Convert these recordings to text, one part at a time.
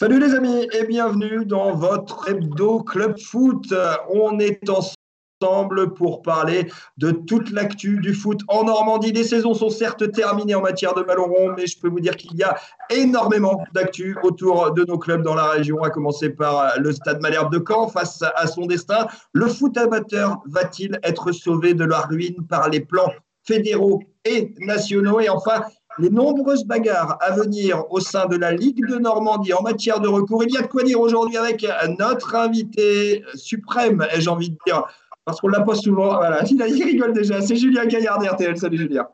Salut les amis et bienvenue dans votre hebdo club foot. On est ensemble pour parler de toute l'actu du foot en Normandie. Les saisons sont certes terminées en matière de ballon rond, mais je peux vous dire qu'il y a énormément d'actu autour de nos clubs dans la région, à commencer par le Stade Malherbe de Caen face à son destin. Le foot amateur va-t-il être sauvé de la ruine par les plans fédéraux et nationaux? Et enfin, les nombreuses bagarres à venir au sein de la Ligue de Normandie en matière de recours. Il y a de quoi dire aujourd'hui avec notre invité suprême, ai-je envie de dire, parce qu'on ne l'a pas souvent. Voilà, il, rigole déjà. C'est Julien Gaillard d'RTL. Salut Julien.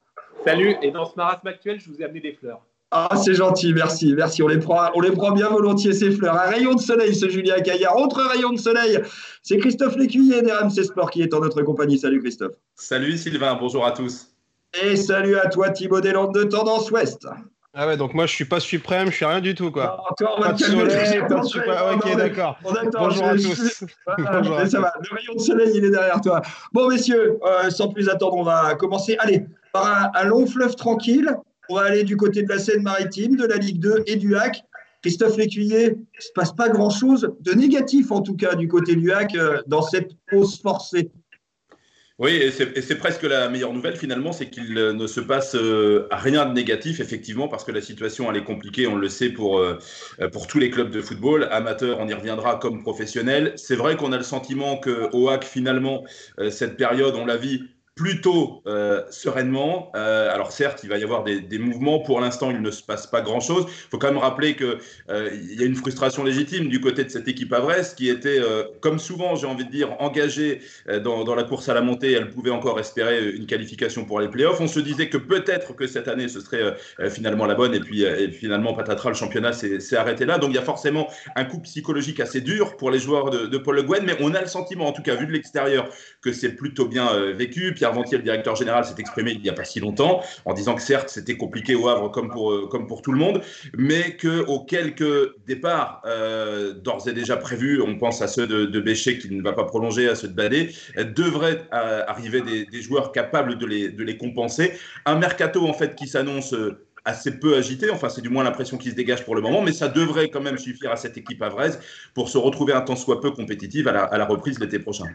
Salut, et dans ce marasme actuel, je vous ai amené des fleurs. Ah, c'est gentil, merci, merci. On les, prend, on les prend bien volontiers, ces fleurs. Un rayon de soleil, ce Julien Gaillard. Autre rayon de soleil, c'est Christophe Lécuyer d'RMC Sport qui est en notre compagnie. Salut Christophe. Salut Sylvain, bonjour à tous. Et salut à toi Thibaut Deslandes de Tendance Ouest. Ah ouais, donc moi je suis pas suprême, je suis rien du tout quoi. Non, toi, on va te soleil, Ok, d'accord. Bonjour à tous. Bonjour ça va, le rayon de soleil il est derrière toi. Bon messieurs, euh, sans plus attendre, on va commencer. Allez, par un, long fleuve tranquille, on va aller du côté de la Seine-Maritime, de la Ligue 2 et du HAC. Christophe Lécuyer, il ne se passe pas grand-chose de négatif en tout cas du côté du HAC euh, dans cette pause forcée. Oui, et c'est presque la meilleure nouvelle finalement, c'est qu'il euh, ne se passe euh, rien de négatif, effectivement, parce que la situation elle est compliquée, on le sait pour, euh, pour tous les clubs de football, amateurs, on y reviendra comme professionnels. C'est vrai qu'on a le sentiment que HAC, finalement, cette période, on la vit plutôt euh, sereinement. Euh, alors certes, il va y avoir des, mouvements. Pour l'instant, il ne se passe pas grand-chose. Il faut quand même rappeler qu'il euh, y a une frustration légitime du côté de cette équipe Brest qui était, euh, comme souvent, j'ai envie de dire, engagée dans, la course à la montée. Elle pouvait encore espérer une qualification pour les playoffs. On se disait que peut-être que cette année, ce serait finalement la bonne. Et puis finalement, patatras, le championnat s'est arrêté là. Donc il y a forcément un coup psychologique assez dur pour les joueurs de, Paul Le Guen. Mais on a le sentiment, en tout cas vu de l'extérieur, que c'est plutôt bien vécu. Ventier, le directeur général, s'est exprimé il n'y a pas si longtemps en disant que certes, c'était compliqué au Havre comme pour, euh, comme pour tout le monde, mais qu'aux quelques départs euh, d'ores et déjà prévus, on pense à ceux de, de Béché qui ne va pas prolonger, à ceux de devraient euh, arriver des, joueurs capables de les, compenser. Un mercato en fait qui s'annonce assez peu agité. Enfin, c'est du moins l'impression qui se dégage pour le moment, mais ça devrait quand même suffire à cette équipe avraise pour se retrouver un temps soit peu compétitive à la reprise l'été prochain.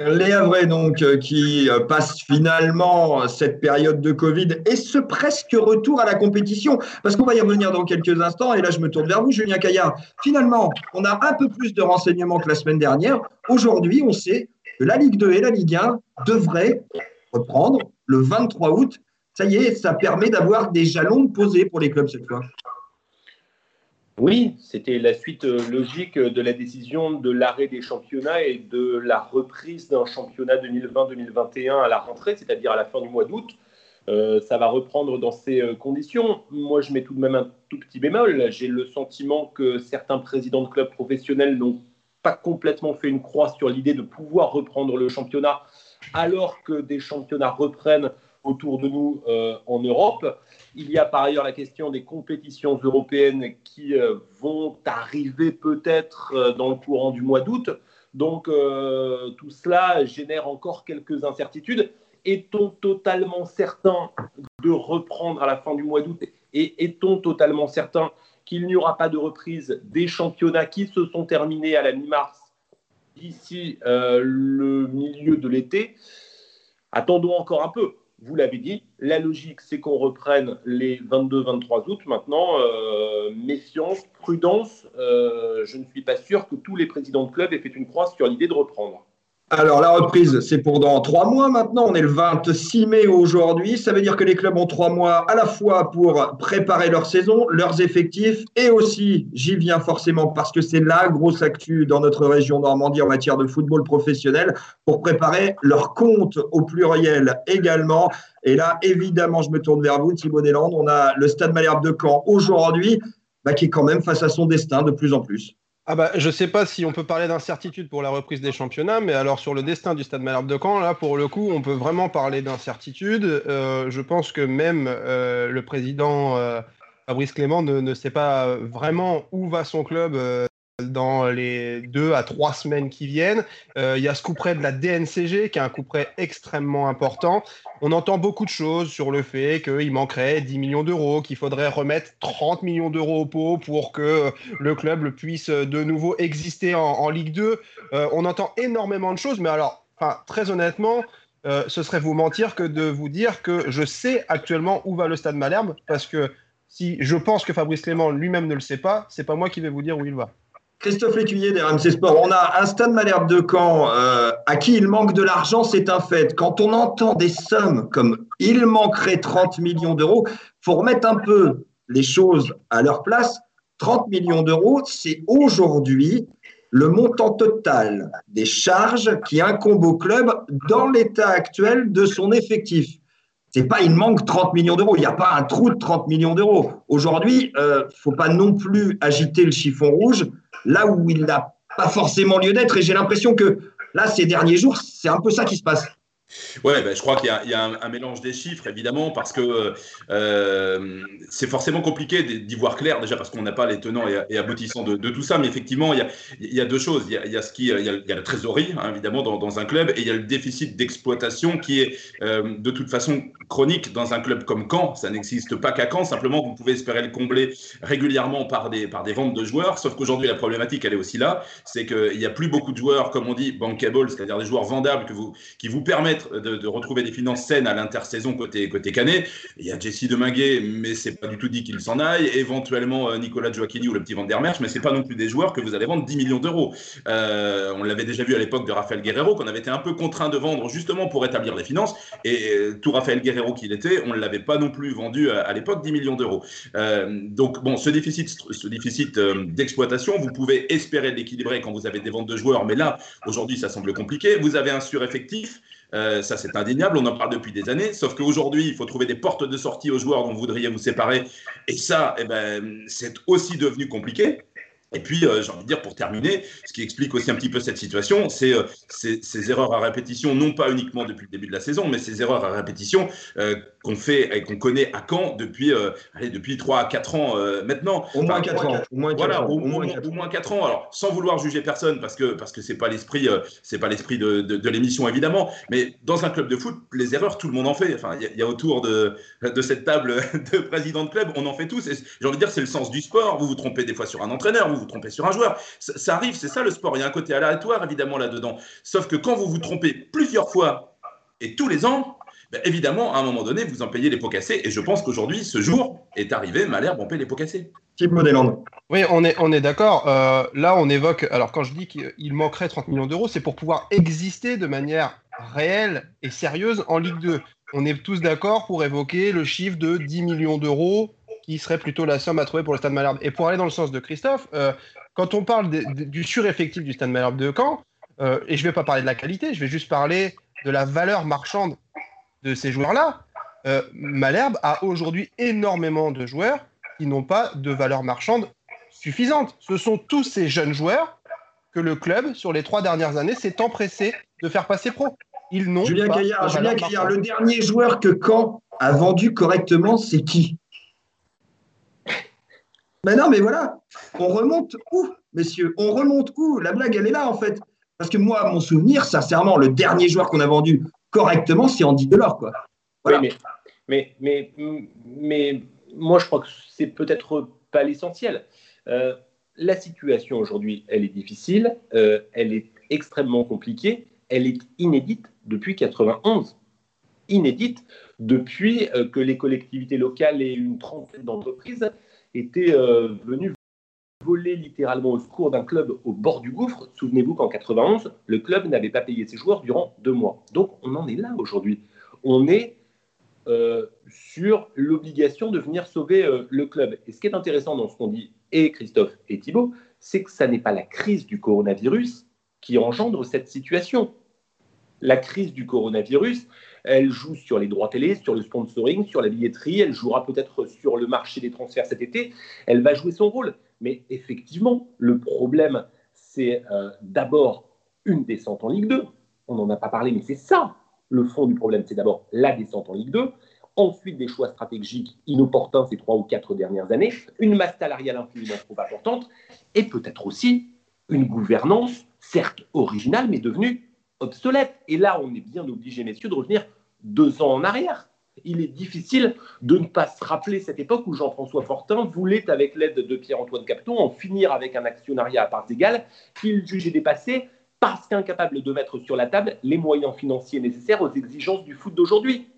Les Havrais, donc, euh, qui euh, passent finalement cette période de Covid et ce presque retour à la compétition, parce qu'on va y revenir dans quelques instants, et là je me tourne vers vous, Julien Caillard. Finalement, on a un peu plus de renseignements que la semaine dernière. Aujourd'hui, on sait que la Ligue 2 et la Ligue 1 devraient reprendre le 23 août. Ça y est, ça permet d'avoir des jalons posés pour les clubs cette fois. Oui, c'était la suite euh, logique de la décision de l'arrêt des championnats et de la reprise d'un championnat 2020-2021 à la rentrée, c'est-à-dire à la fin du mois d'août. Euh, ça va reprendre dans ces euh, conditions. Moi, je mets tout de même un tout petit bémol. J'ai le sentiment que certains présidents de clubs professionnels n'ont pas complètement fait une croix sur l'idée de pouvoir reprendre le championnat alors que des championnats reprennent autour de nous euh, en Europe. Il y a par ailleurs la question des compétitions européennes qui euh, vont arriver peut-être euh, dans le courant du mois d'août. Donc tout cela génère encore quelques incertitudes. Est-on totalement certain de reprendre à la fin du mois d'août et est-on totalement certain qu'il n'y aura pas de reprise des championnats qui se sont terminés à la mi-mars d'ici le milieu de l'été? Attendons encore un peu vous l'avez dit, la logique, c'est qu'on reprenne les 22-23 août. Maintenant, euh, méfiance, prudence. Euh, je ne suis pas sûr que tous les présidents de club aient fait une croix sur l'idée de reprendre. Alors, la reprise, c'est pour dans trois mois maintenant. On est le 26 mai aujourd'hui. Ça veut dire que les clubs ont trois mois à la fois pour préparer leur saison, leurs effectifs et aussi, j'y viens forcément parce que c'est la grosse actu dans notre région Normandie en matière de football professionnel, pour préparer leur compte au pluriel également. Et là, évidemment, je me tourne vers vous, Thibaut Deslandes. On a le Stade Malherbe de Caen aujourd'hui, bah, qui est quand même face à son destin de plus en plus. Ah bah, je ne sais pas si on peut parler d'incertitude pour la reprise des championnats, mais alors sur le destin du Stade Malherbe de Caen, là, pour le coup, on peut vraiment parler d'incertitude. Euh, je pense que même euh, le président euh, Fabrice Clément ne, sait pas vraiment où va son club dans les deux à trois semaines qui viennent. Euh, il y a ce coup près de la DNCG qui est un coup près extrêmement important. On entend beaucoup de choses sur le fait qu'il manquerait 10 millions d'euros, qu'il faudrait remettre 30 millions d'euros au pot pour que le club puisse de nouveau exister en, Ligue 2. Euh, on entend énormément de choses, mais alors, très honnêtement, euh, ce serait vous mentir que de vous dire que je sais actuellement où va le stade Malherbe, parce que si je pense que Fabrice Clément lui-même ne le sait pas, c'est pas moi qui vais vous dire où il va. Christophe Lécuyer d'RMC Sport, on a un stade Malherbe de Caen euh, à qui il manque de l'argent, c'est un fait. Quand on entend des sommes comme il manquerait 30 millions d'euros, faut remettre un peu les choses à leur place. 30 millions d'euros, c'est aujourd'hui le montant total des charges qui incombent au club dans l'état actuel de son effectif. C'est pas il manque 30 millions d'euros, il n'y a pas un trou de 30 millions d'euros. Aujourd'hui, il euh, ne faut pas non plus agiter le chiffon rouge là où il n'a pas forcément lieu d'être. Et j'ai l'impression que là, ces derniers jours, c'est un peu ça qui se passe. Ouais, ben, je crois qu'il y a, un, mélange des chiffres, évidemment, parce que euh, c'est forcément compliqué d'y voir clair, déjà parce qu'on n'a pas les tenants et, aboutissants de, tout ça. Mais effectivement, il y a, deux choses. Il y a, la trésorerie, hein, évidemment, dans, un club, et il y a le déficit d'exploitation qui est euh, de toute façon chronique dans un club comme Caen. Ça n'existe pas qu'à Caen. Simplement, vous pouvez espérer le combler régulièrement par des, par des ventes de joueurs. Sauf qu'aujourd'hui, la problématique, elle est aussi là. C'est qu'il n'y a plus beaucoup de joueurs, comme on dit, bankable, c'est-à-dire des joueurs vendables que vous, qui vous permettent de, retrouver des finances saines à l'intersaison côté, côté Canet. Il y a Jesse Deminguet, mais c'est pas du tout dit qu'il s'en aille. Éventuellement euh, Nicolas Joachini ou le petit Van der Merch, mais c'est pas non plus des joueurs que vous allez vendre 10 millions d'euros. Euh, on l'avait déjà vu à l'époque de Rafael Guerrero, qu'on avait été un peu contraint de vendre justement pour établir les finances. Et euh, tout Rafael Guerrero qu'il était, on ne l'avait pas non plus vendu à, l'époque 10 millions d'euros. donc bon, ce déficit, ce déficit d'exploitation, vous pouvez espérer l'équilibrer quand vous avez des ventes de joueurs, mais là, aujourd'hui, ça semble compliqué. Vous avez un sureffectif. Euh, ça, c'est indéniable. On en parle depuis des années. Sauf qu'aujourd'hui, il faut trouver des portes de sortie aux joueurs dont vous voudriez vous séparer. Et ça, eh ben, c'est aussi devenu compliqué. Et puis, euh, j'ai envie de dire, pour terminer, ce qui explique aussi un petit peu cette situation, c'est euh, ces, erreurs à répétition, non pas uniquement depuis le début de la saison, mais ces erreurs à répétition euh, qu'on fait et qu'on connaît à Caen depuis, allez, depuis 3 à 4 ans maintenant. Au moins 4 ans. Au moins 4 voilà, ans. Au, moins 4 ans. Alors, sans vouloir juger personne, parce que parce que c'est pas l'esprit, c'est pas l'esprit de, de, l'émission évidemment, mais dans un club de foot, les erreurs, tout le monde en fait. Enfin, il y, a autour de, de cette table de président de club, on en fait tous. J'ai envie de dire, c'est le sens du sport. Vous vous trompez des fois sur un entraîneur, vous vous trompez sur un joueur. Ça, arrive, c'est ça le sport. Il y a un côté aléatoire évidemment là-dedans. Sauf que quand vous vous trompez plusieurs fois et tous les ans, ben, évidemment, à un moment donné, vous en payez les pots cassés. Et je pense qu'aujourd'hui, ce jour est arrivé, Malherbe, on paye les pots cassés. Oui, on est, on est d'accord. Euh, là, on évoque. Alors, quand je dis qu'il manquerait 30 millions d'euros, c'est pour pouvoir exister de manière réelle et sérieuse en Ligue 2. On est tous d'accord pour évoquer le chiffre de 10 millions d'euros qui serait plutôt la somme à trouver pour le Stade Malherbe. Et pour aller dans le sens de Christophe, euh, quand on parle du sureffectif du Stade Malherbe de Caen, euh, et je ne vais pas parler de la qualité, je vais juste parler de la valeur marchande de ces joueurs-là. Euh, Malherbe a aujourd'hui énormément de joueurs qui n'ont pas de valeur marchande suffisante. Ce sont tous ces jeunes joueurs que le club, sur les trois dernières années, s'est empressé de faire passer pro. Ils n'ont Julien pas Julien Caillard, le dernier joueur que Caen a vendu correctement, c'est qui? Mais non, mais voilà, on remonte où, messieurs? On remonte où? La blague, elle est là, en fait. Parce que moi, mon souvenir, sincèrement, le dernier joueur qu'on a vendu correctement, c'est Andy Delors, quoi. Oui, mais, moi, je crois que c'est peut-être pas l'essentiel. Euh, la situation aujourd'hui, elle est difficile, euh, elle est extrêmement compliquée, elle est inédite depuis 91. Inédite depuis euh, que les collectivités locales et une trentaine d'entreprises était euh, venu voler littéralement au secours d'un club au bord du gouffre. Souvenez-vous qu'en 91, le club n'avait pas payé ses joueurs durant deux mois. Donc on en est là aujourd'hui. On est euh, sur l'obligation de venir sauver euh, le club. Et ce qui est intéressant dans ce qu'on dit, et Christophe et Thibault, c'est que ça n'est pas la crise du coronavirus qui engendre cette situation. La crise du coronavirus, elle joue sur les droits télé, sur le sponsoring, sur la billetterie. Elle jouera peut-être sur le marché des transferts cet été. Elle va jouer son rôle. Mais effectivement, le problème, c'est euh, d'abord une descente en Ligue 2. On n'en a pas parlé, mais c'est ça le fond du problème. C'est d'abord la descente en Ligue 2. ensuite des choix stratégiques inopportuns ces trois ou quatre dernières années, une masse salariale infiniment trop importante, et peut-être aussi une gouvernance, certes originale, mais devenue obsolète. Et là, on est bien obligé, messieurs, de revenir deux ans en arrière. Il est difficile de ne pas se rappeler cette époque où Jean-François Fortin voulait, avec l'aide de Pierre-Antoine Capton, en finir avec un actionnariat à parts égales qu'il jugeait dépassé parce qu'incapable de mettre sur la table les moyens financiers nécessaires aux exigences du foot d'aujourd'hui.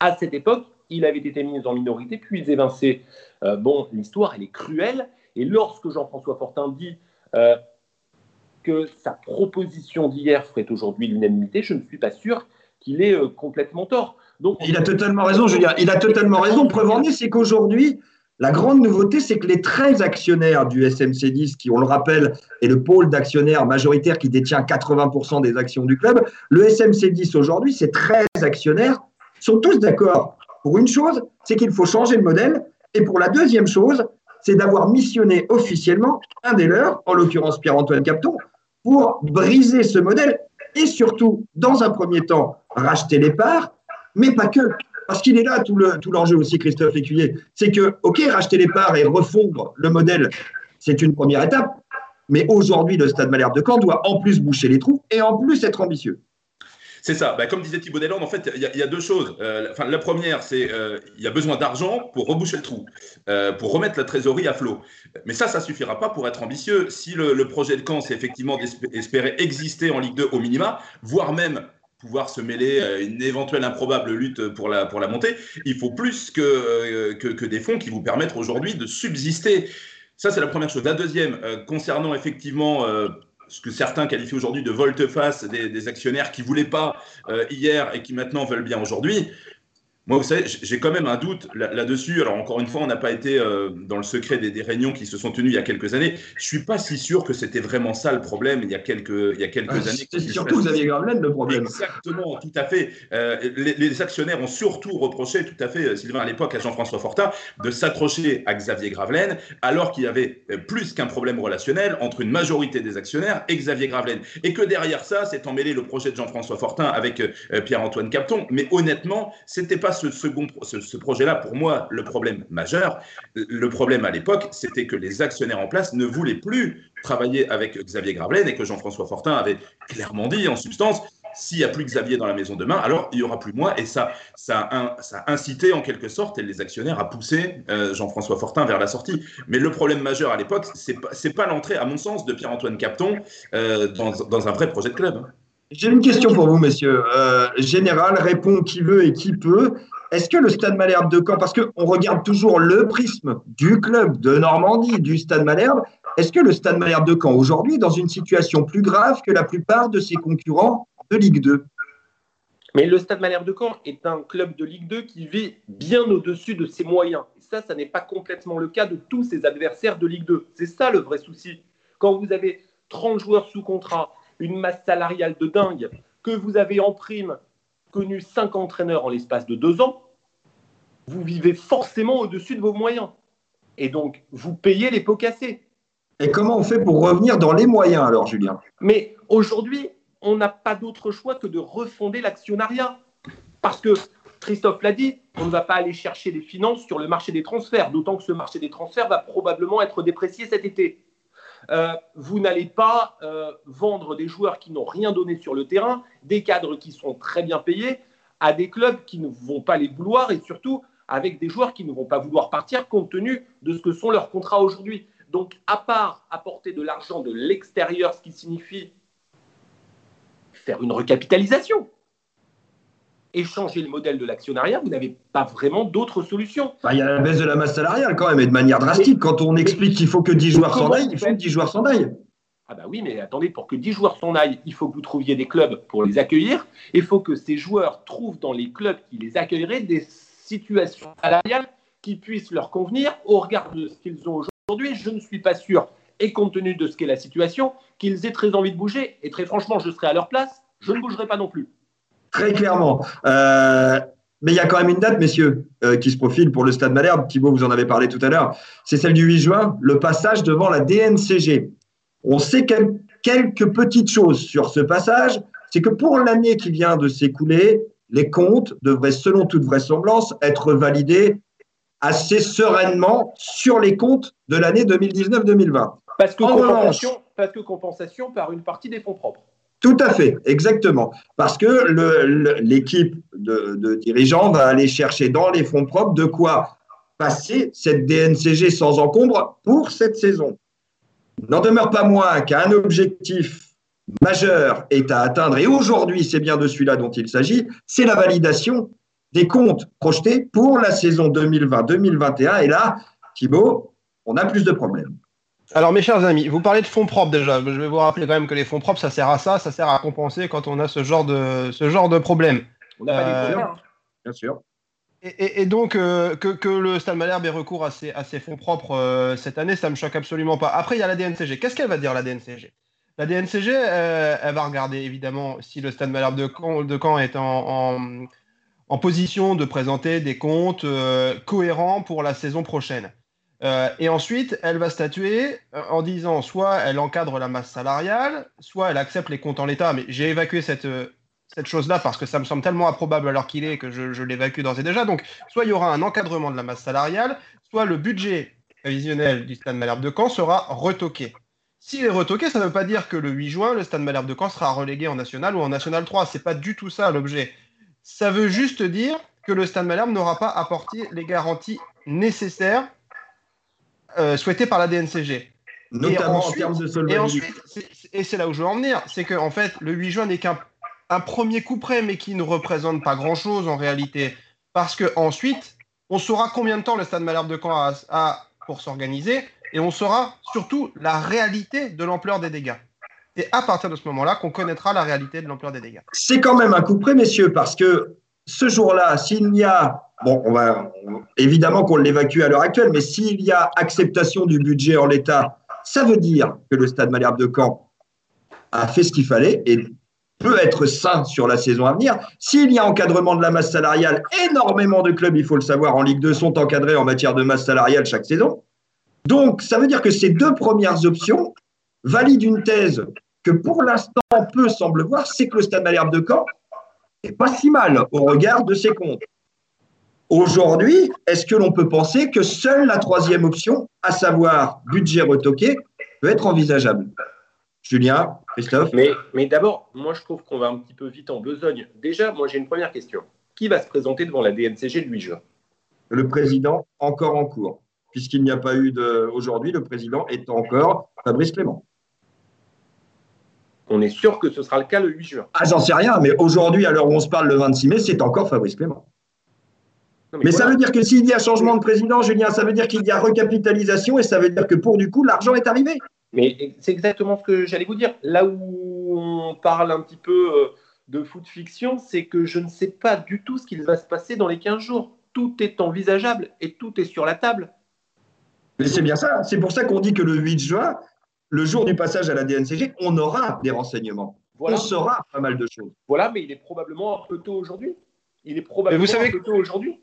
À cette époque, il avait été mis en minorité, puis évincé. Euh, bon, l'histoire, elle est cruelle. Et lorsque Jean-François Fortin dit euh, que sa proposition d'hier ferait aujourd'hui l'unanimité, je ne suis pas sûr qu'il ait euh, complètement tort. Donc, il a totalement raison, Julien. Il a totalement raison. Preuve en est, c'est qu'aujourd'hui, la grande nouveauté, c'est que les 13 actionnaires du SMC10, qui, on le rappelle, est le pôle d'actionnaires majoritaire qui détient 80% des actions du club, le SMC10 aujourd'hui, ces 13 actionnaires sont tous d'accord pour une chose, c'est qu'il faut changer le modèle. Et pour la deuxième chose, c'est d'avoir missionné officiellement un des leurs, en l'occurrence Pierre-Antoine Capton, pour briser ce modèle et surtout, dans un premier temps, racheter les parts, mais pas que. Parce qu'il est là tout l'enjeu tout aussi, Christophe Lécuyer. C'est que, OK, racheter les parts et refondre le modèle, c'est une première étape. Mais aujourd'hui, le Stade Malherbe de Caen doit en plus boucher les trous et en plus être ambitieux. C'est ça. Bah, comme disait Thibaut Deslandes, en fait, il y, a deux choses. Euh, la première, c'est euh, y a besoin d'argent pour reboucher le trou, euh, pour remettre la trésorerie à flot. Mais ça, ça suffira pas pour être ambitieux. Si le, le projet de Caen, c'est effectivement d'espérer exister en Ligue 2 au minima, voire même pouvoir se mêler à une éventuelle improbable lutte pour la, montée, il faut plus que, euh, que, des fonds qui vous permettent aujourd'hui de subsister. Ça, c'est la première chose. La deuxième, euh, concernant effectivement euh, ce que certains qualifient aujourd'hui de volte-face des, des, actionnaires qui ne voulaient pas hier et qui maintenant veulent bien aujourd'hui, moi, vous savez, j'ai quand même un doute là-dessus. Alors, encore une fois, on n'a pas été euh, dans le secret des, réunions qui se sont tenues il y a quelques années. Je suis pas si sûr que c'était vraiment ça le problème il y a quelques, il y a quelques ah, années. C'est surtout Xavier Gravelaine le problème. Exactement, tout à fait. Euh, les, actionnaires ont surtout reproché, tout à fait, euh, Sylvain, à l'époque, à Jean-François Fortin, de s'accrocher à Xavier Gravelaine, alors qu'il y avait plus qu'un problème relationnel entre une majorité des actionnaires et Xavier Gravelaine. Et que derrière ça, c'est emmêlé le projet de Jean-François Fortin avec Pierre-Antoine Capton. Mais honnêtement, c'était pas ce second, ce, projet-là, pour moi, le problème majeur, le problème à l'époque, c'était que les actionnaires en place ne voulaient plus travailler avec Xavier Gravelaine et que Jean-François Fortin avait clairement dit, en substance, s'il n'y a plus Xavier dans la maison demain, alors il y aura plus moi. Et ça, ça, a, incité en quelque sorte les actionnaires à pousser euh, Jean-François Fortin vers la sortie. Mais le problème majeur à l'époque, c'est pas, pas l'entrée, à mon sens, de Pierre-Antoine Capton euh, dans, dans, un vrai projet de club. J'ai une question pour vous, messieurs. Euh, général, répond qui veut et qui peut. Est-ce que le Stade Malherbe de Caen, parce qu'on regarde toujours le prisme du club de Normandie, du Stade Malherbe, est-ce que le Stade Malherbe de Caen aujourd'hui est dans une situation plus grave que la plupart de ses concurrents de Ligue 2 mais le Stade Malherbe de Caen est un club de Ligue 2 qui vit bien au-dessus de ses moyens. Et ça, ça n'est pas complètement le cas de tous ses adversaires de Ligue 2. C'est ça le vrai souci. Quand vous avez 30 joueurs sous contrat, une masse salariale de dingue, que vous avez en prime connu cinq entraîneurs en l'espace de deux ans, vous vivez forcément au-dessus de vos moyens. Et donc, vous payez les pots cassés. Et comment on fait pour revenir dans les moyens alors, Julien? Mais aujourd'hui, on n'a pas d'autre choix que de refonder l'actionnariat. Parce que, Christophe l'a dit, on ne va pas aller chercher des finances sur le marché des transferts, d'autant que ce marché des transferts va probablement être déprécié cet été. Euh, vous n'allez pas euh, vendre des joueurs qui n'ont rien donné sur le terrain, des cadres qui sont très bien payés, à des clubs qui ne vont pas les vouloir et surtout avec des joueurs qui ne vont pas vouloir partir compte tenu de ce que sont leurs contrats aujourd'hui. Donc, à part apporter de l'argent de l'extérieur, ce qui signifie faire une recapitalisation, et changer le modèle de l'actionnariat, vous n'avez pas vraiment d'autres solutions. Bah, il y a la baisse de la masse salariale quand même, et de manière drastique. quand on explique qu'il faut que 10 joueurs s'en aillent, il faut que 10 joueurs s'en aillent. Ah bah oui, mais attendez, pour que 10 joueurs s'en aillent, il faut que vous trouviez des clubs pour les accueillir. Il faut que ces joueurs trouvent dans les clubs qui les accueilleraient des situations salariales qui puissent leur convenir au regard de ce qu'ils ont aujourd'hui. Je ne suis pas sûr, et compte tenu de ce qu'est la situation, qu'ils aient très envie de bouger. Et très franchement, je serai à leur place, je ne bougerai pas non plus très clairement. Euh, mais il y a quand même une date, messieurs, euh, qui se profile pour le Stade Malherbe. Thibaut, vous en avez parlé tout à l'heure. C'est celle du 8 juin, le passage devant la DNCG. On sait quelques petites choses sur ce passage. C'est que pour l'année qui vient de s'écouler, les comptes devraient, selon toute vraisemblance, être validés assez sereinement sur les comptes de l'année 2019-2020. Parce que, compensation, parce que compensation par une partie des fonds propres. Tout à fait, exactement. Parce que l'équipe de, dirigeants va aller chercher dans les fonds propres de quoi passer cette DNCG sans encombre pour cette saison. N'en demeure pas moins qu'un objectif majeur est à atteindre, et aujourd'hui c'est bien de celui-là dont il s'agit, c'est la validation des comptes projetés pour la saison 2020-2021. Et là, Thibaut, on a plus de problèmes. Alors mes chers amis, vous parlez de fonds propres déjà. Je vais vous rappeler quand même que les fonds propres, ça sert à ça, ça sert à compenser quand on a ce genre de, ce genre de problème. On n'a pas euh, hein. Bien sûr. Et, donc, euh, que, le Stade Malherbe ait recours à ses, fonds propres euh, cette année, ça ne me choque absolument pas. Après, il y a la DNCG. Qu'est-ce qu'elle va dire, la DNCG La DNCG, elle va regarder évidemment si le Stade Malherbe de Caen, est en, en, position de présenter des comptes cohérents pour la saison prochaine. Euh, et ensuite, elle va statuer euh, en disant soit elle encadre la masse salariale, soit elle accepte les comptes en l'état. Mais j'ai évacué cette, euh, cette chose-là parce que ça me semble tellement improbable alors qu'il est que je, l'évacue d'ores et déjà. Donc, soit il y aura un encadrement de la masse salariale, soit le budget prévisionnel du Stade Malherbe de Caen sera retoqué. S'il est retoqué, ça ne veut pas dire que le 8 juin, le Stade Malherbe de Caen sera relégué en National ou en National 3. C'est pas du tout ça l'objet. Ça veut juste dire que le Stade Malherbe n'aura pas apporté les garanties nécessaires euh, souhaité par la DNCG. Notamment en termes de solvabilité. Et ensuite, et c'est là où je veux en venir, c'est qu'en en fait, le 8 juin n'est qu'un un premier coup près, mais qui ne représente pas grand-chose en réalité. Parce que ensuite, on saura combien de temps le Stade Malherbe de Caen a, pour s'organiser, et on saura surtout la réalité de l'ampleur des dégâts. Et à partir de ce moment-là qu'on connaîtra la réalité de l'ampleur des dégâts. C'est quand même un coup près, messieurs, parce que ce jour-là, s'il y a bon, on va évidemment qu'on l'évacue à l'heure actuelle, mais s'il y a acceptation du budget en l'état, ça veut dire que le Stade Malherbe de Caen a fait ce qu'il fallait et peut être sain sur la saison à venir. S'il y a encadrement de la masse salariale, énormément de clubs, il faut le savoir, en Ligue 2 sont encadrés en matière de masse salariale chaque saison. Donc, ça veut dire que ces deux premières options valident une thèse que pour l'instant peu semble voir, c'est que le Stade Malherbe de Caen n'est pas si mal au regard de ses comptes. Aujourd'hui, est-ce que l'on peut penser que seule la troisième option, à savoir budget retoqué, peut être envisageable? Julien, Christophe? Mais, mais d'abord, moi je trouve qu'on va un petit peu vite en besogne. Déjà, moi j'ai une première question. Qui va se présenter devant la DNCG le 8 juin? Le président, encore en cours. Puisqu'il n'y a pas eu de. Aujourd'hui, le président est encore Fabrice Clément. On est sûr que ce sera le cas le 8 juin? Ah, j'en sais rien, mais aujourd'hui, à l'heure où on se parle le 26 mai, c'est encore Fabrice Clément mais, ça veut dire que s'il y a changement de président, Julien, ça veut dire qu'il y a recapitalisation et ça veut dire que pour du coup, l'argent est arrivé. Mais c'est exactement ce que j'allais vous dire. Là où on parle un petit peu euh, de foot fiction, c'est que je ne sais pas du tout ce qu'il va se passer dans les 15 jours. Tout est envisageable et tout est sur la table. Mais c'est bien ça. C'est pour ça qu'on dit que le 8 juin, le jour du passage à la DNCG, on aura des renseignements. On saura pas mal de choses. Voilà, mais il est probablement un peu tôt aujourd'hui. Il est probablement un peu tôt aujourd'hui.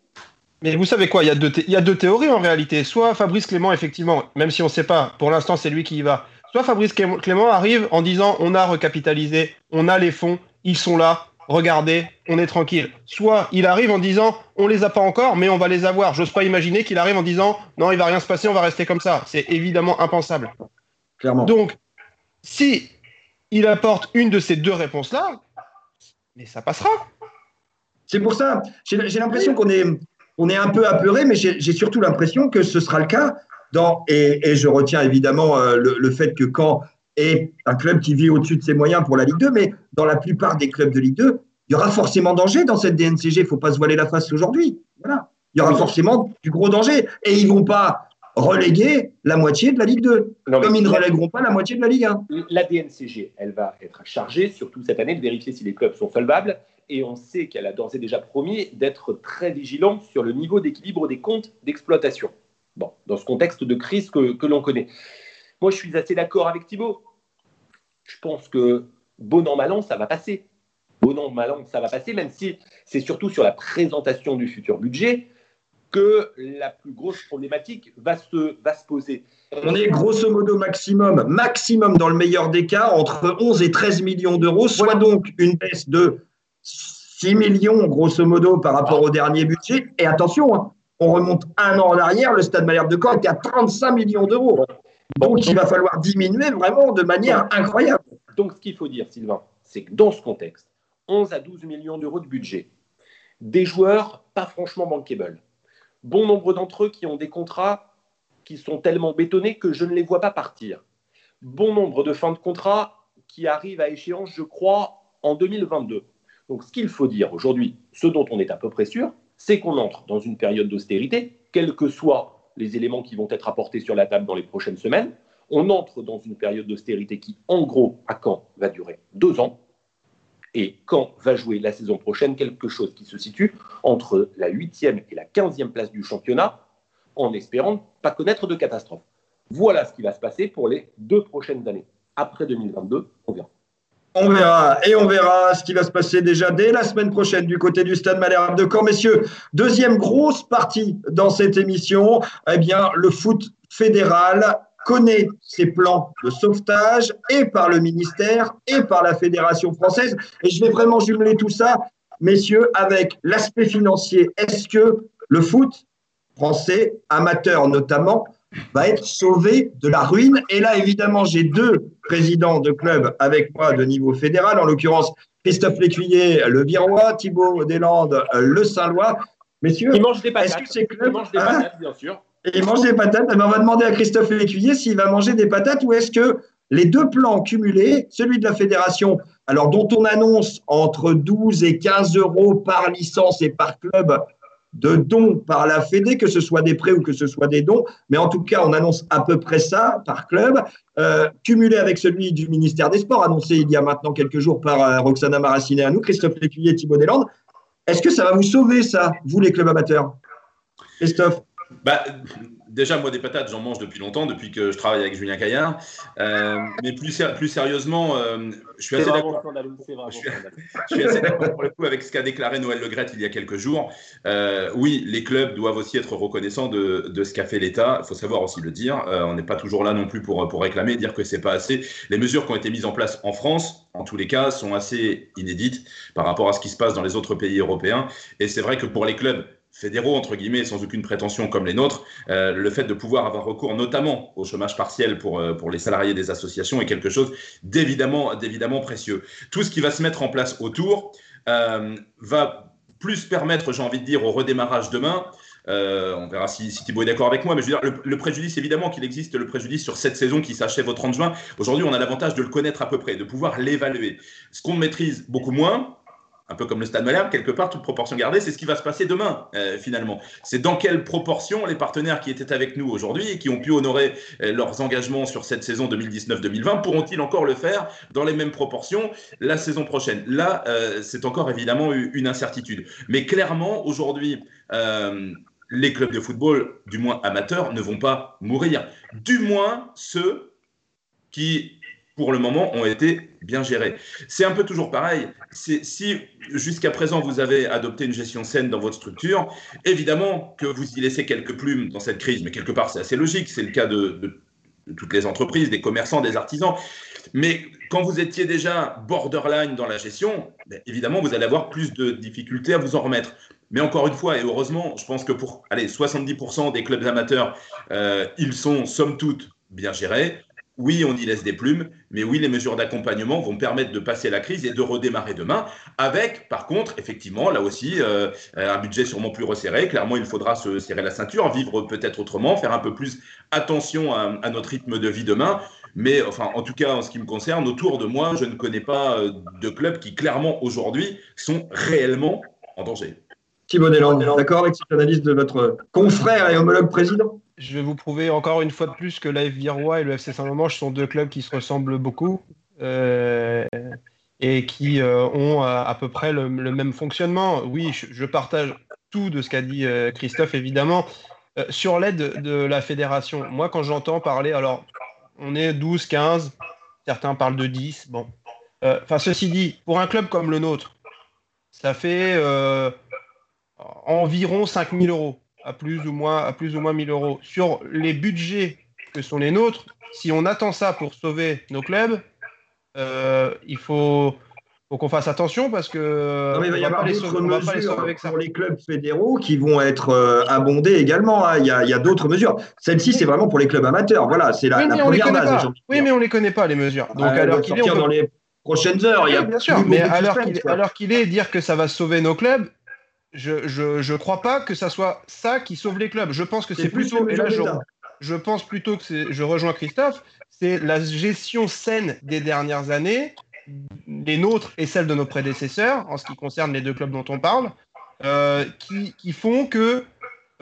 Mais vous savez quoi, il y, a deux il y a deux théories en réalité. Soit Fabrice Clément, effectivement, même si on ne sait pas, pour l'instant c'est lui qui y va. Soit Fabrice Clément arrive en disant on a recapitalisé, on a les fonds, ils sont là, regardez, on est tranquille. Soit il arrive en disant on les a pas encore, mais on va les avoir. J'ose pas imaginer qu'il arrive en disant non, il va rien se passer, on va rester comme ça. C'est évidemment impensable. Clairement. Donc, si il apporte une de ces deux réponses-là, mais ça passera. C'est pour ça, j'ai l'impression qu'on est, on est un peu apeuré, mais j'ai surtout l'impression que ce sera le cas. Dans, et, je retiens évidemment euh, le, fait que quand est un club qui vit au-dessus de ses moyens pour la Ligue 2, mais dans la plupart des clubs de Ligue 2, il y aura forcément danger dans cette DNCG. Il ne faut pas se voiler la face aujourd'hui. Voilà. Il y aura forcément du gros danger. Et ils ne vont pas reléguer la moitié de la Ligue 2, comme ils ne relègueront pas la moitié de la Ligue 1. La DNCG, elle va être chargée, surtout cette année, de vérifier si les clubs sont solvables et on sait qu'elle a d'ores et déjà promis d'être très vigilante sur le niveau d'équilibre des comptes d'exploitation. Bon, dans ce contexte de crise que, l'on connaît. Moi, je suis assez d'accord avec Thibault. Je pense que bon an, mal an, ça va passer. Bon an, mal an, ça va passer, même si c'est surtout sur la présentation du futur budget que la plus grosse problématique va se, va se poser. On est grosso modo maximum, maximum dans le meilleur des cas, entre 11 et 13 millions d'euros, soit donc une baisse de 6 millions, grosso modo, par rapport au dernier budget. Et attention, hein, on remonte un an en arrière, le Stade Malherbe de Caen était à 35 millions d'euros. Donc, il va falloir diminuer vraiment de manière incroyable. Donc, ce qu'il faut dire, Sylvain, c'est que dans ce contexte, 11 à 12 millions d'euros de budget, des joueurs pas franchement bankable, bon nombre d'entre eux qui ont des contrats qui sont tellement bétonnés que je ne les vois pas partir, bon nombre de fins de contrat qui arrivent à échéance, je crois, en 2022. Donc, ce qu'il faut dire aujourd'hui, ce dont on est à peu près sûr, c'est qu'on entre dans une période d'austérité, quels que soient les éléments qui vont être apportés sur la table dans les prochaines semaines. On entre dans une période d'austérité qui, en gros, à quand va durer deux ans. Et quand va jouer la saison prochaine quelque chose qui se situe entre la huitième et la quinzième place du championnat, en espérant ne pas connaître de catastrophe. Voilà ce qui va se passer pour les deux prochaines années. Après 2022, on verra. On verra. Et on verra ce qui va se passer déjà dès la semaine prochaine du côté du Stade Malherbe de Caen. Messieurs, deuxième grosse partie dans cette émission. Eh bien, le foot fédéral connaît ses plans de sauvetage et par le ministère et par la Fédération française. Et je vais vraiment jumeler tout ça, messieurs, avec l'aspect financier. Est-ce que le foot français, amateur notamment, va être sauvé de la ruine. Et là, évidemment, j'ai deux présidents de clubs avec moi de niveau fédéral, en l'occurrence Christophe Lécuyer, le Virois, Thibaut Deslandes, le Saint-Lois. Messieurs, ils mangent des patates. Est-ce que clubs, des hein patates, bien sûr. ils mangent des patates. Eh on va demander à Christophe Lécuyer s'il va manger des patates ou est-ce que les deux plans cumulés, celui de la fédération, alors dont on annonce entre 12 et 15 euros par licence et par club de dons par la Fédé, que ce soit des prêts ou que ce soit des dons, mais en tout cas, on annonce à peu près ça par club, euh, cumulé avec celui du ministère des Sports, annoncé il y a maintenant quelques jours par euh, Roxana Maraciné à nous, Christophe Lécuyer et Thibaut Deslandes. Est-ce que ça va vous sauver, ça, vous, les clubs amateurs? Christophe? Bah, déjà, moi, des patates, j'en mange depuis longtemps, depuis que je travaille avec Julien Caillard. Euh, mais plus, plus sérieusement, euh, je suis assez d'accord. Je, suis assez d'accord pour le coup avec ce qu'a déclaré Noël Legrette il y a quelques jours. Euh, oui, les clubs doivent aussi être reconnaissants de, de ce qu'a fait l'État. Il faut savoir aussi le dire. on n'est pas toujours là non plus pour, pour réclamer, dire que c'est pas assez. Les mesures qui ont été mises en place en France, en tous les cas, sont assez inédites par rapport à ce qui se passe dans les autres pays européens. Et c'est vrai que pour les clubs fédéraux, entre guillemets, sans aucune prétention comme les nôtres, euh, le fait de pouvoir avoir recours notamment au chômage partiel pour, euh, pour les salariés des associations est quelque chose d'évidemment, d'évidemment précieux. Tout ce qui va se mettre en place autour euh, va plus permettre, j'ai envie de dire, au redémarrage demain. on verra si, si Thibaut est d'accord avec moi, mais je veux dire, le, le préjudice, évidemment qu'il existe le préjudice sur cette saison qui s'achève au 30 juin. Aujourd'hui, on a l'avantage de le connaître à peu près, de pouvoir l'évaluer. Ce qu'on maîtrise beaucoup moins, un peu comme le Stade Malherbe, quelque part, toute proportion gardée, c'est ce qui va se passer demain, euh, finalement. C'est dans quelle proportion les partenaires qui étaient avec nous aujourd'hui et qui ont pu honorer euh, leurs engagements sur cette saison 2019-2020 pourront-ils encore le faire dans les mêmes proportions la saison prochaine? Là, euh, c'est encore évidemment une incertitude. Mais clairement, aujourd'hui, les clubs de football, du moins amateurs, ne vont pas mourir. Du moins ceux qui pour le moment, ont été bien gérés. C'est un peu toujours pareil. Si jusqu'à présent vous avez adopté une gestion saine dans votre structure, évidemment que vous y laissez quelques plumes dans cette crise, mais quelque part c'est assez logique. C'est le cas de, toutes les entreprises, des commerçants, des artisans. Mais quand vous étiez déjà borderline dans la gestion, ben, évidemment, vous allez avoir plus de difficultés à vous en remettre. Mais encore une fois, et heureusement, je pense que pour allez, 70% des clubs amateurs, euh, ils sont somme toute bien gérés oui, on y laisse des plumes, mais oui, les mesures d'accompagnement vont permettre de passer la crise et de redémarrer demain, avec, par contre, effectivement, là aussi, euh, un budget sûrement plus resserré. Clairement, il faudra se serrer la ceinture, vivre peut-être autrement, faire un peu plus attention à, notre rythme de vie demain. Mais enfin, en tout cas, en ce qui me concerne, autour de moi, je ne connais pas euh, de clubs qui, clairement, aujourd'hui, sont réellement en danger. Thibaut Deslandes, d'accord avec cette analyse de votre confrère et homologue président? Je vais vous prouver encore une fois de plus que l'AF Virois et le FC Saint-Mamange sont deux clubs qui se ressemblent beaucoup euh, et qui euh, ont à, peu près le, même fonctionnement. Oui, je, partage tout de ce qu'a dit euh, Christophe, évidemment. sur l'aide de la fédération, moi, quand j'entends parler, alors, on est 12, 15, certains parlent de 10, bon. Enfin, ceci dit, pour un club comme le nôtre, ça fait environ 5000 euros à plus ou moins à plus ou moins 1000 euros. Sur les budgets que sont les nôtres, si on attend ça pour sauver nos clubs, euh, il faut faut qu'on fasse attention parce que. il va y avoir d'autres mesures pour les clubs fédéraux qui vont être euh, abondés également. Hein. Il y a, d'autres mesures. Celle-ci, c'est vraiment pour les clubs amateurs. Voilà, c'est la, première base. Oui, mais on ne les connaît pas, les mesures. Donc, alors qu'il est. Dans les prochaines heures. il y a bien sûr, mais alors qu'il est, dire que ça va sauver nos clubs, je, je, je crois pas que ça soit ça qui sauve les clubs. Je pense que c'est plutôt. Et là, je, je pense plutôt que je rejoins Christophe, c'est la gestion saine des dernières années les nôtres et celles de nos prédécesseurs, en ce qui concerne les deux clubs dont on parle, euh, qui, font que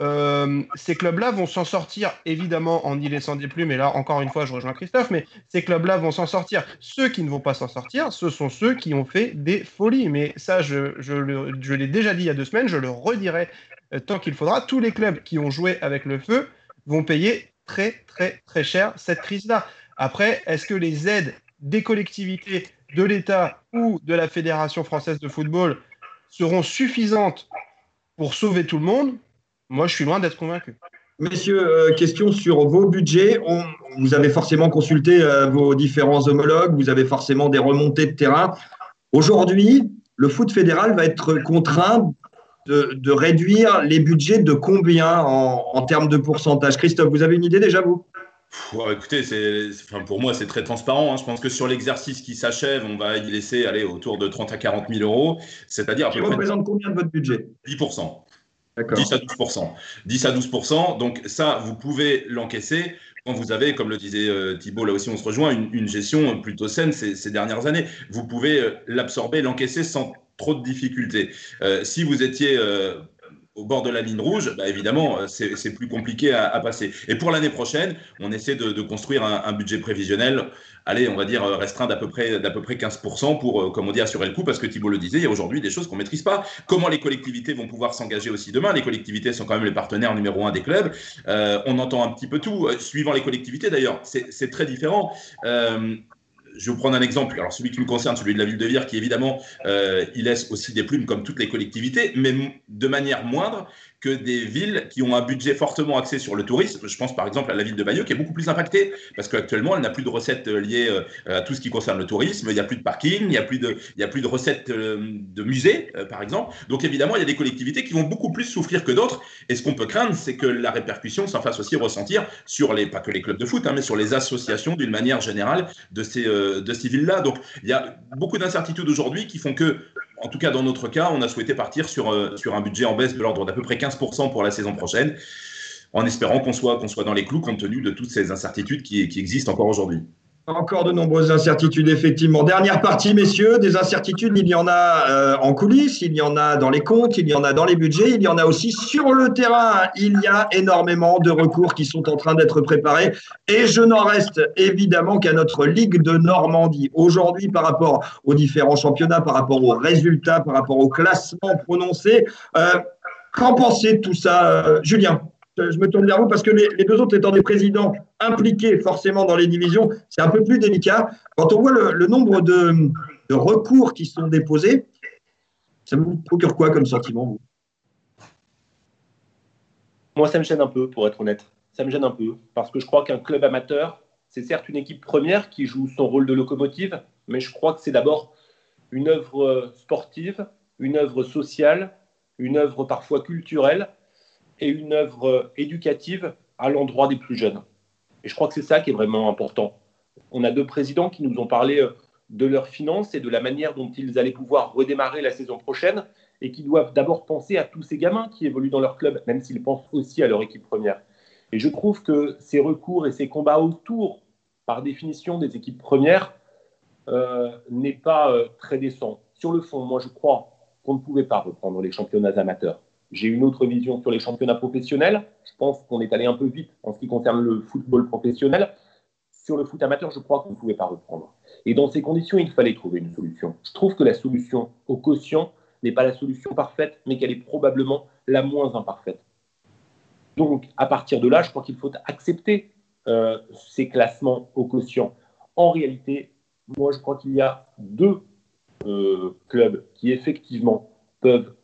euh, ces clubs-là vont s'en sortir, évidemment, en y laissant des plumes, et là, encore une fois, je rejoins Christophe, mais ces clubs-là vont s'en sortir. Ceux qui ne vont pas s'en sortir, ce sont ceux qui ont fait des folies. Mais ça, je, l'ai déjà dit il y a deux semaines, je le redirai euh, tant qu'il faudra. Tous les clubs qui ont joué avec le feu vont payer très, très, très cher cette crise-là. Après, est-ce que les aides des collectivités de l'État ou de la Fédération française de football seront suffisantes pour sauver tout le monde, moi je suis loin d'être convaincu. Messieurs, euh, question sur vos budgets. vous avez forcément consulté euh, vos différents homologues, vous avez forcément des remontées de terrain. Aujourd'hui, le foot fédéral va être contraint de, réduire les budgets de combien en, en termes de pourcentage? Christophe, vous avez une idée déjà, vous? Écoutez, c'est, enfin, pour moi, c'est très transparent. Hein. Je pense que sur l'exercice qui s'achève, on va y laisser aller autour de 30 à 40 000 euros. C'est-à-dire. Qui représente combien de votre budget? 10 10 à 12% 10 à 12% Donc, ça, vous pouvez l'encaisser quand vous avez, comme le disait euh, Thibault, là aussi on se rejoint, une, gestion plutôt saine ces, dernières années. Vous pouvez euh, l'absorber, l'encaisser sans trop de difficultés. Euh, si vous étiez au bord de la ligne rouge, bah, évidemment, euh, c'est plus compliqué à, passer. Et pour l'année prochaine, on essaie de, construire un, budget prévisionnel, allez, on va dire euh, restreint d'à peu près, peu près 15% pour, euh, comme on dit, assurer le coup, parce que Thibault le disait, il y a aujourd'hui des choses qu'on ne maîtrise pas. Comment les collectivités vont pouvoir s'engager aussi demain? Les collectivités sont quand même les partenaires numéro un des clubs. on entend un petit peu tout, suivant les collectivités d'ailleurs, c'est très différent je vais vous prendre un exemple. Alors, celui qui me concerne, celui de la ville de Vire, qui évidemment, euh, il laisse aussi des plumes comme toutes les collectivités, mais de manière moindre que des villes qui ont un budget fortement axé sur le tourisme. Je pense par exemple à la ville de Bayeux qui est beaucoup plus impactée parce qu'actuellement elle n'a plus de recettes euh, liées euh, à tout ce qui concerne le tourisme. Il n'y a plus de parking, il n'y a plus de, a plus de recettes euh, de musées par exemple. Donc évidemment il y a des collectivités qui vont beaucoup plus souffrir que d'autres. Et ce qu'on peut craindre, c'est que la répercussion s'en fasse aussi ressentir sur les, pas que les clubs de foot, hein, mais sur les associations d'une manière générale de ces, de ces villes-là. Donc il y a beaucoup d'incertitudes aujourd'hui qui font que en tout cas, dans notre cas, on a souhaité partir sur, euh, un budget en baisse de l'ordre d'à peu près 15% pour la saison prochaine, en espérant qu'on soit, soit dans les clous compte tenu de toutes ces incertitudes qui existent encore aujourd'hui. Encore de nombreuses incertitudes, effectivement. Dernière partie, messieurs, des incertitudes, il y en a euh, en coulisses, il y en a dans les comptes, il y en a dans les budgets, il y en a aussi sur le terrain. Il y a énormément de recours qui sont en train d'être préparés et je n'en reste évidemment qu'à notre Ligue de Normandie. Aujourd'hui, par rapport aux différents championnats, par rapport aux résultats, par rapport au classement prononcé, euh, qu'en pensez de tout ça, euh, Julien? Je me tourne vers vous parce que les, deux autres étant des présidents impliqués forcément dans les divisions, c'est un peu plus délicat. Quand on voit le, nombre de, recours qui sont déposés, ça vous procure quoi comme sentiment Moi, ça me gêne un peu, pour être honnête. Ça me gêne un peu parce que je crois qu'un club amateur, c'est certes une équipe première qui joue son rôle de locomotive, mais je crois que c'est d'abord une œuvre sportive, une œuvre sociale, une œuvre parfois culturelle et une œuvre éducative à l'endroit des plus jeunes. Et je crois que c'est ça qui est vraiment important. On a deux présidents qui nous ont parlé euh, de leurs finances et de la manière dont ils allaient pouvoir redémarrer la saison prochaine et qui doivent d'abord penser à tous ces gamins qui évoluent dans leur club, même s'ils pensent aussi à leur équipe première. Et je trouve que ces recours et ces combats autour, par définition, des équipes premières, euh, n'est pas euh, très décent. Sur le fond, moi je crois qu'on ne pouvait pas reprendre les championnats amateurs. J'ai une autre vision sur les championnats professionnels. Je pense qu'on est allé un peu vite en ce qui concerne le football professionnel. Sur le foot amateur, je crois qu'on ne pouvait pas reprendre. Et dans ces conditions, il fallait trouver une solution. Je trouve que la solution au quotient n'est pas la solution parfaite, mais qu'elle est probablement la moins imparfaite. Donc, à partir de là, je crois qu'il faut accepter euh, ces classements au quotient. En réalité, moi, je crois qu'il y a deux euh, clubs qui, effectivement, peuvent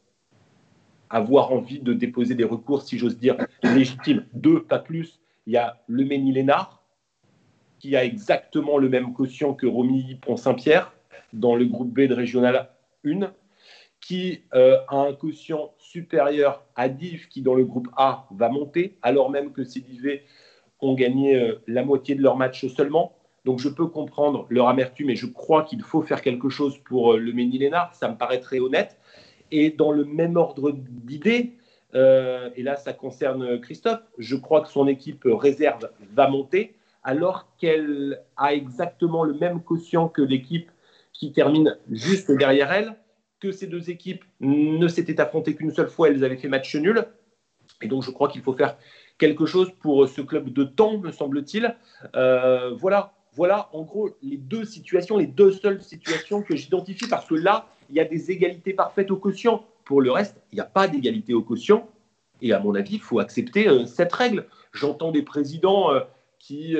avoir envie de déposer des recours, si j'ose dire, légitimes. Deux, pas plus. Il y a le Ménilénard, qui a exactement le même quotient que Romy Pont-Saint-Pierre, dans le groupe B de Régional 1 qui euh, a un quotient supérieur à Div qui dans le groupe A va monter, alors même que ces Div ont gagné euh, la moitié de leur match seulement. Donc je peux comprendre leur amertume et je crois qu'il faut faire quelque chose pour euh, le Ménilénard, ça me paraît très honnête. Et dans le même ordre d'idées, et là ça concerne Christophe, je crois que son équipe réserve va monter alors qu'elle a exactement le même quotient que l'équipe qui termine juste derrière elle que ces deux équipes ne s'étaient affrontées qu'une seule fois, elles avaient fait match nul. Et donc je crois qu'il faut faire quelque chose pour ce club de temps, me semble-t-il. Euh, voilà, voilà en gros les deux situations, les deux seules situations que j'identifie, parce que là, il y a des égalités parfaites au quotient. Pour le reste, il n'y a pas d'égalité au quotient. Et à mon avis, il faut accepter euh, cette règle. J'entends des présidents euh, qui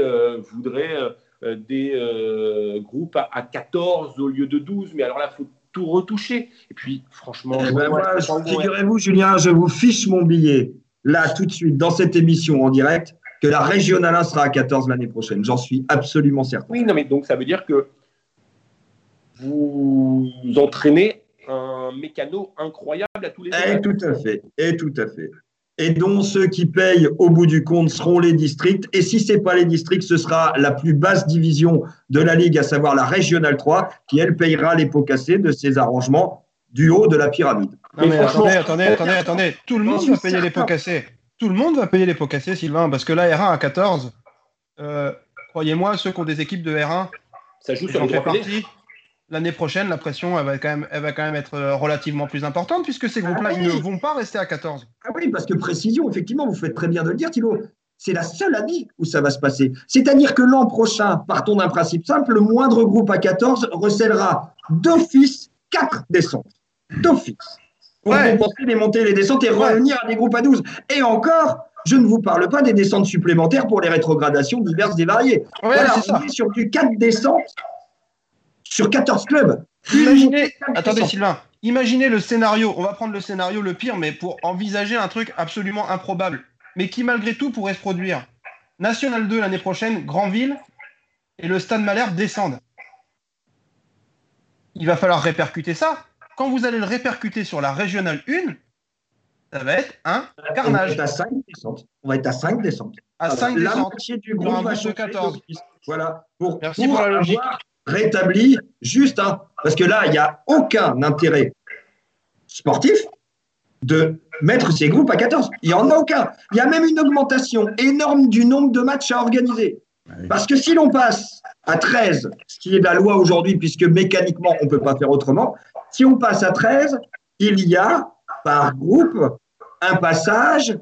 voudraient des groupes à, à, 14 au lieu de 12, mais alors là, il faut tout retoucher. Et puis, franchement, eh ben figurez-vous, Julien, je vous fiche mon billet là tout de suite dans cette émission en direct que la régionale 1 sera à 14 l'année prochaine. J'en suis absolument certain. Oui, non, mais donc ça veut dire que vous entraînez un mécano incroyable à tous les Et eh, tout à fait. Et tout à fait et dont ceux qui payent au bout du compte seront les districts. Et si ce n'est pas les districts, ce sera la plus basse division de la Ligue, à savoir la Régionale 3, qui, elle, payera les pots cassés de ces arrangements du haut de la pyramide. Non, mais attendez, attendez, attendez, attendez. Tout le monde va payer les pots cassés. Tout le monde va payer les pots cassés, Sylvain, parce que la R1 à 14, euh, croyez-moi, ceux qui ont des équipes de R1, ça joue sur le partie l'année prochaine, la pression, elle va, quand même, elle va quand même être euh, relativement plus importante puisque ces groupes-là, ah ils ne vont pas rester à 14. Ah oui, parce que précision, effectivement, vous faites très bien de le dire, Thilo. C'est la seule année où ça va se passer. C'est-à-dire que l'an prochain, partons d'un principe simple, le moindre groupe à 14 recèlera d'office 4 descentes. D'office. Pour ouais. compenser les montées et les descentes et revenir à des groupes à 12. Et encore, je ne vous parle pas des descentes supplémentaires pour les rétrogradations diverses et variées. voilà, on est sur du 4 descentes sur 14 clubs. Imaginez, attendez Sylvain, imaginez le scénario, on va prendre le scénario le pire, mais pour envisager un truc absolument improbable, mais qui malgré tout pourrait se produire. National 2 l'année prochaine, Grandville et le Stade Malherbe descendent. Il va falloir répercuter ça. Quand vous allez le répercuter sur la régionale 1, ça va être un carnage. On va être à 5 descentes. On va être à 5 descentes. À 5 descentes. du groupe va 14. Voilà. Pour, Merci pour, la logique rétabli juste, hein, parce que là, il n'y a aucun intérêt sportif de mettre ces groupes à 14. Il n'y en a aucun. Il y a même une augmentation énorme du nombre de matchs à organiser. Parce que si l'on passe à 13, ce qui est la loi aujourd'hui, puisque mécaniquement, on ne peut pas faire autrement, si on passe à 13, il y a par groupe un passage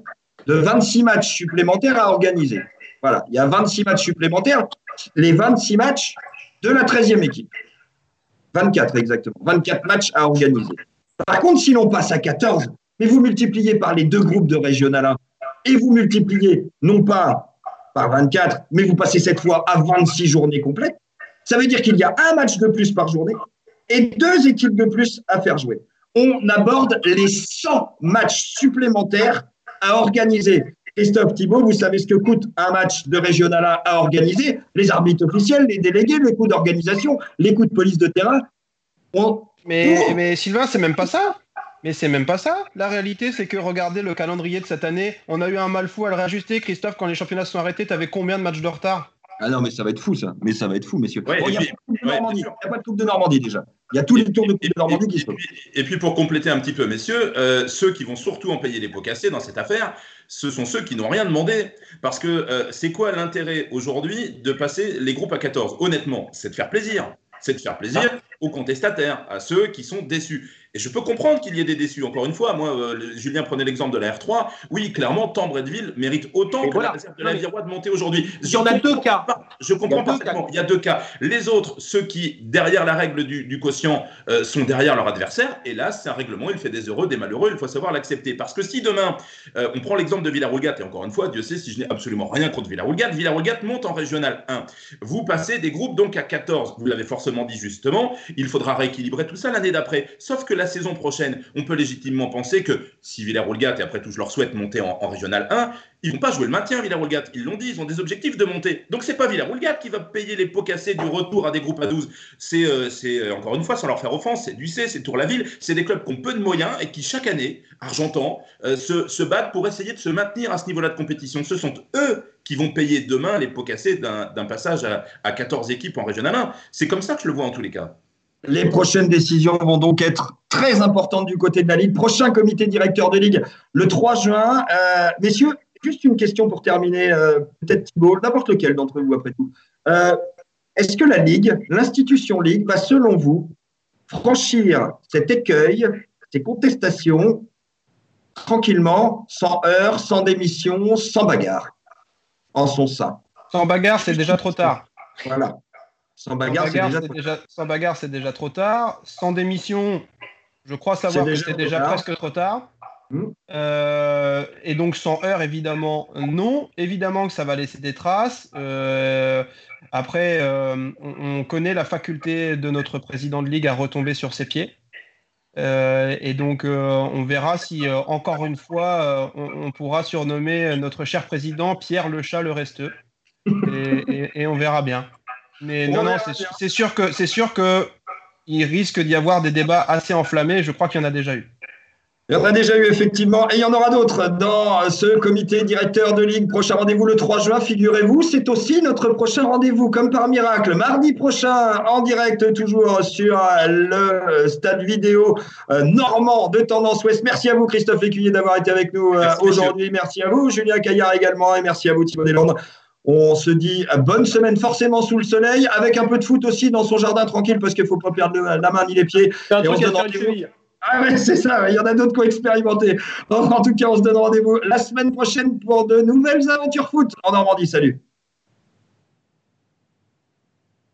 de 26 matchs supplémentaires à organiser. Voilà, il y a 26 matchs supplémentaires. Les 26 matchs de la 13e équipe. 24 exactement. 24 matchs à organiser. Par contre, si l'on passe à 14, mais vous multipliez par les deux groupes de Régional 1 et vous multipliez non pas par 24, mais vous passez cette fois à 26 journées complètes, ça veut dire qu'il y a un match de plus par journée et deux équipes de plus à faire jouer. On aborde les 100 matchs supplémentaires à organiser. Christophe Thibault, vous savez ce que coûte un match de régional à organiser? Les arbitres officiels, les délégués, le coût d'organisation, les coûts de police de terrain. Mais, mais Sylvain, c'est même pas ça. Mais c'est même pas ça. La réalité, c'est que regardez le calendrier de cette année. On a eu un mal fou à le réajuster. Christophe, quand les championnats sont arrêtés, tu avais combien de matchs de retard? Ah non, mais ça va être fou, ça. Mais ça va être fou, messieurs. il n'y a, pas de Coupe de Normandie déjà. Il y a tous les tours de Coupe de Normandie qui sont. Et puis, pour compléter un petit peu, messieurs, euh, ceux qui vont surtout en payer les pots cassés dans cette affaire, ce sont ceux qui n'ont rien demandé. Parce que euh, c'est quoi l'intérêt aujourd'hui de passer les groupes à 14 Honnêtement, c'est de faire plaisir. C'est de faire plaisir ah. aux contestataires, à ceux qui sont déçus. Et je peux comprendre qu'il y ait des déçus. Encore une fois, moi, euh, Julien prenait l'exemple de la R3. Oui, clairement, Tambredville mérite autant que la réserve de la Virois de monter aujourd'hui. Il y en a deux cas. Je comprends parfaitement. Il y a deux cas. Les autres, ceux qui, derrière la règle du, quotient, euh, sont derrière leur adversaire. Et là, c'est un règlement. Il fait des heureux, des malheureux. Il faut savoir l'accepter. Parce que si demain, euh, on prend l'exemple de Villaroulgat, et encore une fois, Dieu sait si je n'ai absolument rien contre Villaroulgat, Villaroulgat monte en régional 1. Vous passez des groupes donc à 14. Vous l'avez forcément dit justement. Il faudra rééquilibrer tout ça l'année d'après. Sauf que la saison prochaine, on peut légitimement penser que si Villers-Roulgat, et après tout je leur souhaite monter en, régional 1, ils vont pas jouer le maintien, Villa-Roulgat. Ils l'ont dit, ils ont des objectifs de monter. Donc c'est pas Villa-Roulgat qui va payer les pots cassés du retour à des groupes à 12. C'est, euh, c'est encore une fois, sans leur faire offense, c'est du C, c'est Tour-la-Ville. C'est des clubs qui ont peu de moyens et qui chaque année, Argentan, se, se battent pour essayer de se maintenir à ce niveau-là de compétition. Ce sont eux qui vont payer demain les pots cassés d'un passage à, à 14 équipes en Régional 1. C'est comme ça que je le vois en tous les cas. Les prochaines décisions vont donc être très importantes du côté de la Ligue. Prochain comité directeur de Ligue le 3 juin. Euh, messieurs, juste une question pour terminer, euh, peut-être Thibault, n'importe lequel d'entre vous après tout. Euh, est-ce que la Ligue, l'institution Ligue, va selon vous franchir cet écueil, ces contestations, tranquillement, sans heurts, sans démission, sans bagarre, en son sein Sans bagarre, c'est déjà trop tard. Voilà. Sans bagarre, c'est déjà, trop tard. Sans démission, je crois savoir que c'est déjà presque trop tard. Hmm. Euh, et donc sans heure, évidemment, non. Évidemment que ça va laisser des traces. Euh, après, euh, on, connaît la faculté de notre président de ligue à retomber sur ses pieds. et donc, on verra si, encore une fois, on, pourra surnommer notre cher président Pierre le chat le resteux. et on verra bien. Mais non, non, c'est sûr que c'est sûr que il risque d'y avoir des débats assez enflammés. Je crois qu'il y en a déjà eu. Il y en a déjà eu, effectivement, et il y en aura d'autres dans ce comité directeur de ligue. Prochain rendez-vous le 3 juin, figurez-vous. C'est aussi notre prochain rendez-vous, comme par miracle, mardi prochain, en direct, toujours sur le stade vidéo euh, normand de Tendance Ouest. Merci à vous, Christophe Lécuyer, d'avoir été avec nous euh, aujourd'hui. Merci à vous, Julien Caillard également, et merci à vous, Thibaut Deslandes. On se dit euh, bonne semaine forcément sous le soleil, avec un peu de foot aussi dans son jardin tranquille parce qu'il ne faut pas perdre la main ni les pieds. Et on se donne ah ouais, c'est ça, il y en a d'autres qui ont expérimenté. En tout cas, on se donne rendez-vous la semaine prochaine pour de nouvelles aventures foot en Normandie. Salut